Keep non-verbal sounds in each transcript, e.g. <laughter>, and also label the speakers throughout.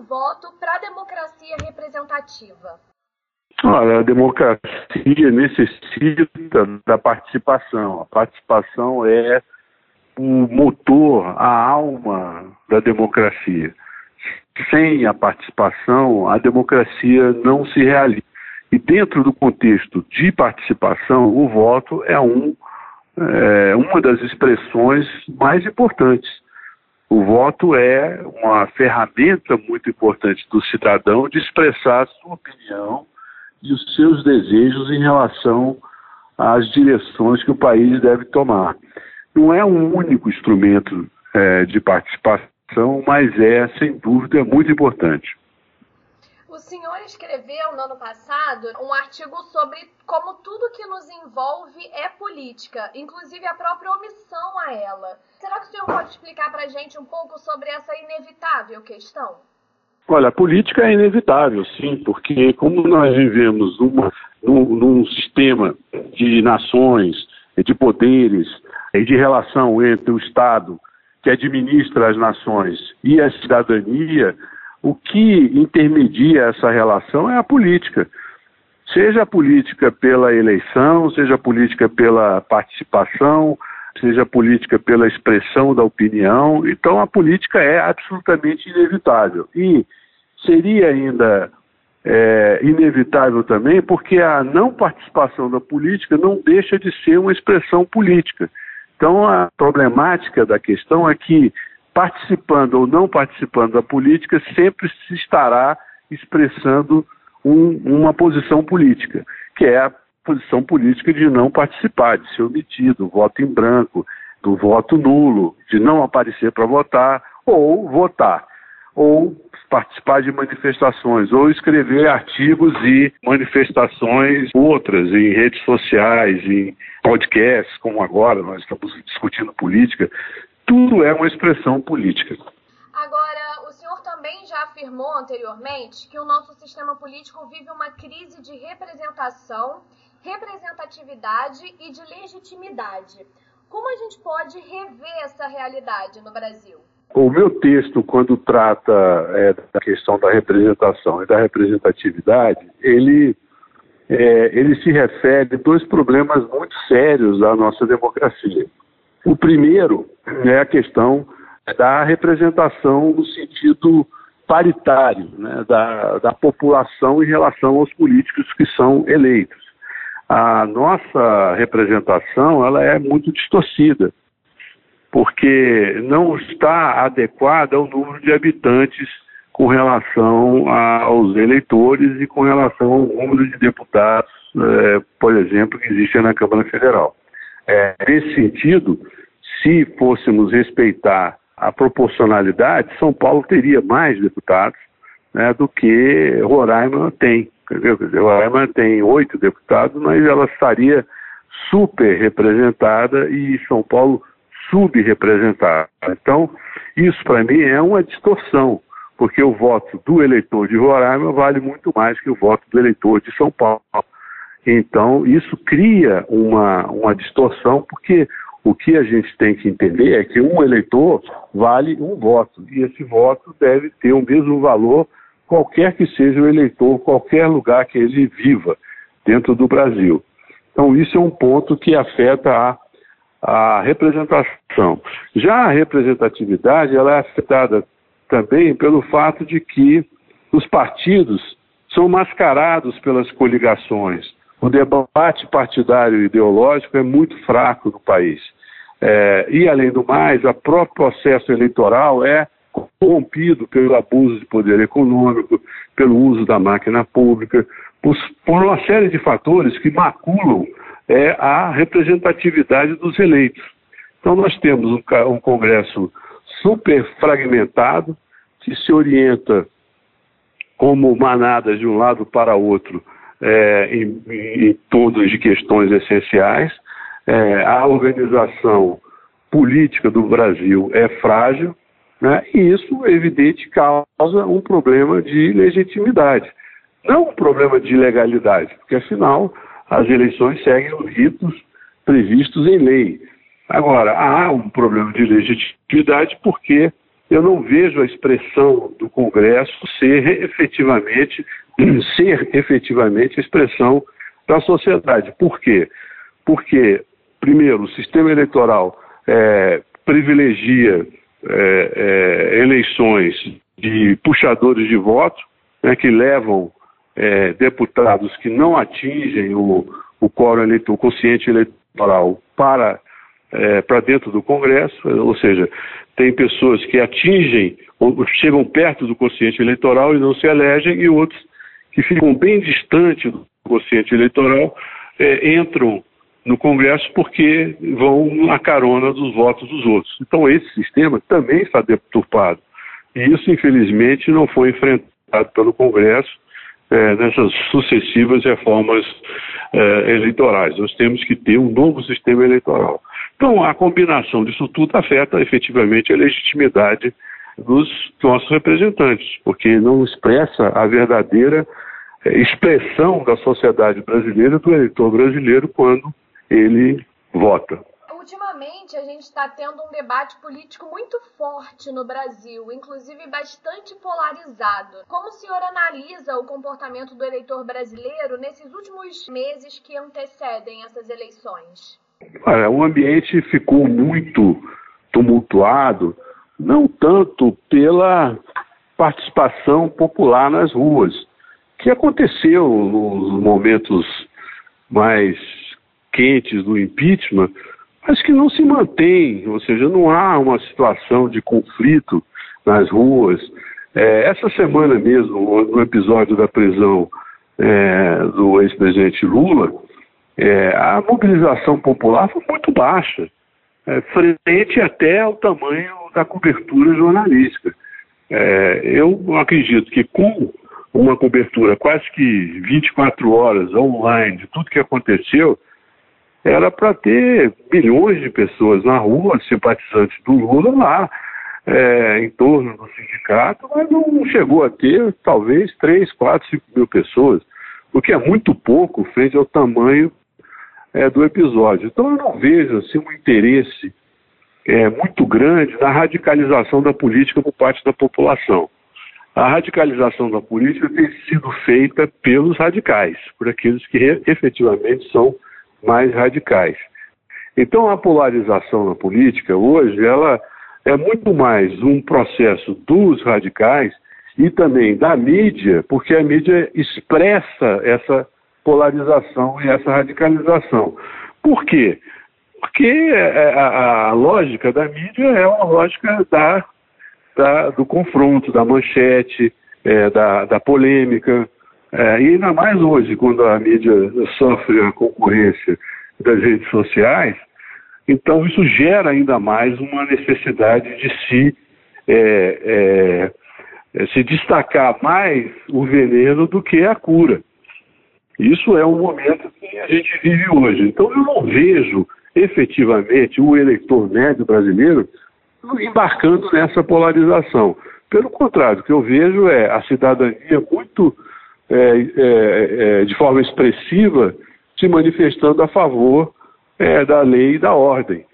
Speaker 1: voto para a democracia representativa?
Speaker 2: Olha, a democracia necessita da participação. A participação é o motor, a alma da democracia. Sem a participação, a democracia não se realiza. E dentro do contexto de participação, o voto é, um, é uma das expressões mais importantes. O voto é uma ferramenta muito importante do cidadão de expressar a sua opinião e os seus desejos em relação às direções que o país deve tomar. Não é um único instrumento é, de participação, mas é, sem dúvida, muito importante.
Speaker 1: O senhor escreveu no ano passado um artigo sobre como tudo que nos envolve é política, inclusive a própria omissão a ela. Será que o senhor pode explicar para a gente um pouco sobre essa inevitável questão?
Speaker 2: Olha, a política é inevitável, sim, porque como nós vivemos numa, num, num sistema de nações, de poderes e de relação entre o Estado que administra as nações e a cidadania, o que intermedia essa relação é a política. Seja a política pela eleição, seja a política pela participação, seja a política pela expressão da opinião. Então, a política é absolutamente inevitável. E seria ainda é, inevitável também porque a não participação da política não deixa de ser uma expressão política. Então, a problemática da questão é que participando ou não participando da política, sempre se estará expressando um, uma posição política, que é a posição política de não participar, de ser omitido, do voto em branco, do voto nulo, de não aparecer para votar ou votar, ou participar de manifestações, ou escrever artigos e manifestações outras em redes sociais, em podcasts, como agora nós estamos discutindo política tudo é uma expressão política.
Speaker 1: Agora, o senhor também já afirmou anteriormente que o nosso sistema político vive uma crise de representação, representatividade e de legitimidade. Como a gente pode rever essa realidade no Brasil?
Speaker 2: O meu texto, quando trata é, da questão da representação e da representatividade, ele, é, ele se refere a dois problemas muito sérios da nossa democracia. O primeiro é a questão da representação no sentido paritário né, da, da população em relação aos políticos que são eleitos. A nossa representação ela é muito distorcida, porque não está adequada ao número de habitantes com relação aos eleitores e com relação ao número de deputados, é, por exemplo, que existem na Câmara Federal. É, nesse sentido, se fôssemos respeitar a proporcionalidade, São Paulo teria mais deputados né, do que Roraima tem. Entendeu? Dizer, Roraima tem oito deputados, mas ela estaria super representada e São Paulo subrepresentada. Então, isso para mim é uma distorção, porque o voto do eleitor de Roraima vale muito mais que o voto do eleitor de São Paulo. Então, isso cria uma, uma distorção, porque o que a gente tem que entender é que um eleitor vale um voto, e esse voto deve ter o mesmo valor, qualquer que seja o eleitor, qualquer lugar que ele viva dentro do Brasil. Então, isso é um ponto que afeta a, a representação. Já a representatividade, ela é afetada também pelo fato de que os partidos são mascarados pelas coligações. O debate partidário e ideológico é muito fraco no país. É, e, além do mais, o próprio processo eleitoral é corrompido pelo abuso de poder econômico, pelo uso da máquina pública, por, por uma série de fatores que maculam é, a representatividade dos eleitos. Então, nós temos um, um Congresso super fragmentado, que se orienta como manadas de um lado para outro é, em, em todas de questões essenciais. É, a organização política do Brasil é frágil, né, e isso, evidente, causa um problema de legitimidade. Não um problema de legalidade, porque afinal as eleições seguem os ritos previstos em lei. Agora, há um problema de legitimidade porque eu não vejo a expressão do Congresso ser efetivamente, <clears throat> ser efetivamente a expressão da sociedade. Por quê? Porque, primeiro, o sistema eleitoral é, privilegia é, é, eleições de puxadores de voto, né, que levam é, deputados que não atingem o, o quórum eleitor, o consciente eleitoral para, é, para dentro do Congresso, ou seja, tem pessoas que atingem ou chegam perto do consciente eleitoral e não se elegem, e outros que ficam bem distantes do consciente eleitoral é, entram no Congresso porque vão na carona dos votos dos outros. Então, esse sistema também está deturpado. E isso, infelizmente, não foi enfrentado pelo Congresso é, nessas sucessivas reformas é, eleitorais. Nós temos que ter um novo sistema eleitoral. Então, a combinação disso tudo afeta efetivamente a legitimidade dos nossos representantes, porque não expressa a verdadeira é, expressão da sociedade brasileira, do eleitor brasileiro, quando ele vota.
Speaker 1: Ultimamente, a gente está tendo um debate político muito forte no Brasil, inclusive bastante polarizado. Como o senhor analisa o comportamento do eleitor brasileiro nesses últimos meses que antecedem essas eleições?
Speaker 2: Olha, o ambiente ficou muito tumultuado, não tanto pela participação popular nas ruas, que aconteceu nos momentos mais quentes do impeachment, mas que não se mantém, ou seja, não há uma situação de conflito nas ruas. É, essa semana mesmo, no episódio da prisão é, do ex-presidente Lula, é, a mobilização popular foi muito baixa, é, frente até ao tamanho da cobertura jornalística. É, eu acredito que com uma cobertura quase que 24 horas online de tudo que aconteceu, era para ter milhões de pessoas na rua, simpatizantes do Lula lá, é, em torno do sindicato, mas não chegou a ter talvez 3, 4, 5 mil pessoas, o que é muito pouco frente ao tamanho é, do episódio. Então eu não vejo assim, um interesse é, muito grande na radicalização da política por parte da população. A radicalização da política tem sido feita pelos radicais, por aqueles que efetivamente são mais radicais. Então a polarização na política hoje ela é muito mais um processo dos radicais e também da mídia, porque a mídia expressa essa polarização e essa radicalização. Por quê? Porque é, a, a lógica da mídia é uma lógica da, da do confronto, da manchete, é, da, da polêmica, é, e ainda mais hoje, quando a mídia sofre a concorrência das redes sociais, então isso gera ainda mais uma necessidade de se, é, é, se destacar mais o veneno do que a cura. Isso é um momento que a gente vive hoje. Então eu não vejo efetivamente o eleitor médio brasileiro embarcando nessa polarização. Pelo contrário, o que eu vejo é a cidadania muito é, é, é, de forma expressiva se manifestando a favor é, da lei e da ordem.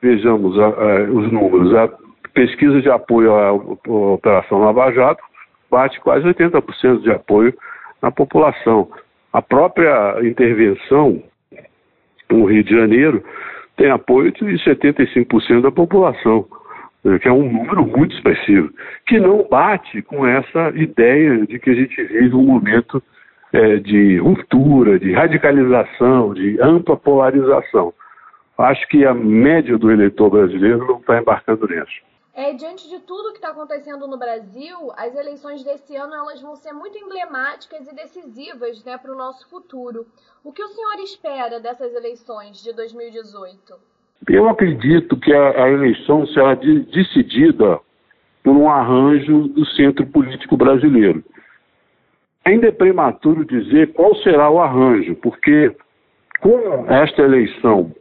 Speaker 2: Vejamos a, a, os números. A pesquisa de apoio à, à Operação Lava Jato bate quase 80% de apoio na população. A própria intervenção no Rio de Janeiro tem apoio de 75% da população que é um número muito expressivo, que não bate com essa ideia de que a gente vive um momento é, de ruptura, de radicalização, de ampla polarização. Acho que a média do eleitor brasileiro não está embarcando nisso.
Speaker 1: É, diante de tudo que está acontecendo no Brasil, as eleições desse ano elas vão ser muito emblemáticas e decisivas né, para o nosso futuro. O que o senhor espera dessas eleições de 2018?
Speaker 2: Eu acredito que a, a eleição será de, decidida por um arranjo do centro político brasileiro. Ainda é prematuro dizer qual será o arranjo, porque como esta eleição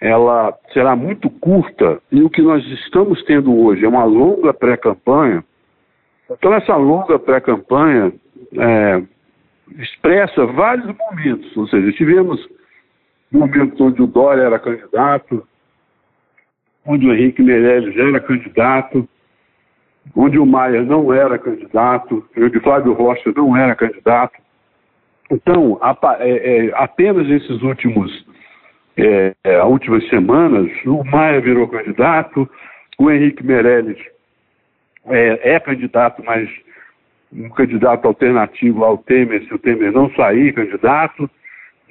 Speaker 2: ela será muito curta e o que nós estamos tendo hoje é uma longa pré-campanha, então essa longa pré-campanha é, expressa vários momentos, ou seja, tivemos momentos onde o Dória era candidato, onde o Henrique Meirelles era candidato, onde o Maia não era candidato, onde Flávio Rocha não era candidato. Então, é, é, apenas esses últimos, é, é últimas semanas, o Maia virou candidato, o Henrique Meirelles é, é candidato, mas um candidato alternativo ao Temer, se o Temer não sair candidato,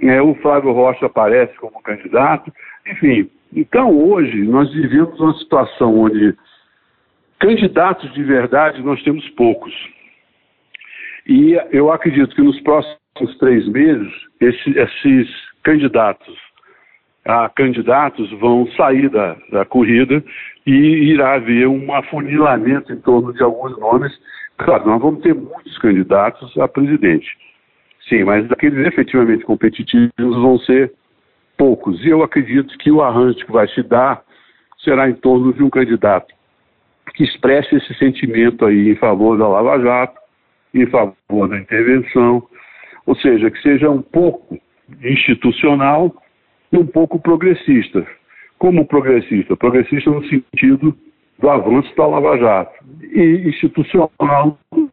Speaker 2: é, o Flávio Rocha aparece como candidato, enfim. Então, hoje, nós vivemos uma situação onde candidatos de verdade nós temos poucos. E eu acredito que nos próximos três meses, esse, esses candidatos a candidatos vão sair da, da corrida e irá haver um afunilamento em torno de alguns nomes. Claro, nós vamos ter muitos candidatos a presidente. Sim, mas aqueles efetivamente competitivos vão ser poucos. E eu acredito que o arranjo que vai se dar será em torno de um candidato que expresse esse sentimento aí em favor da Lava Jato, em favor da intervenção, ou seja, que seja um pouco institucional um pouco progressista. Como progressista? Progressista no sentido do avanço da Lava Jato e institucional no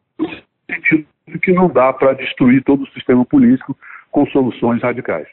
Speaker 2: sentido de que não dá para destruir todo o sistema político com soluções radicais.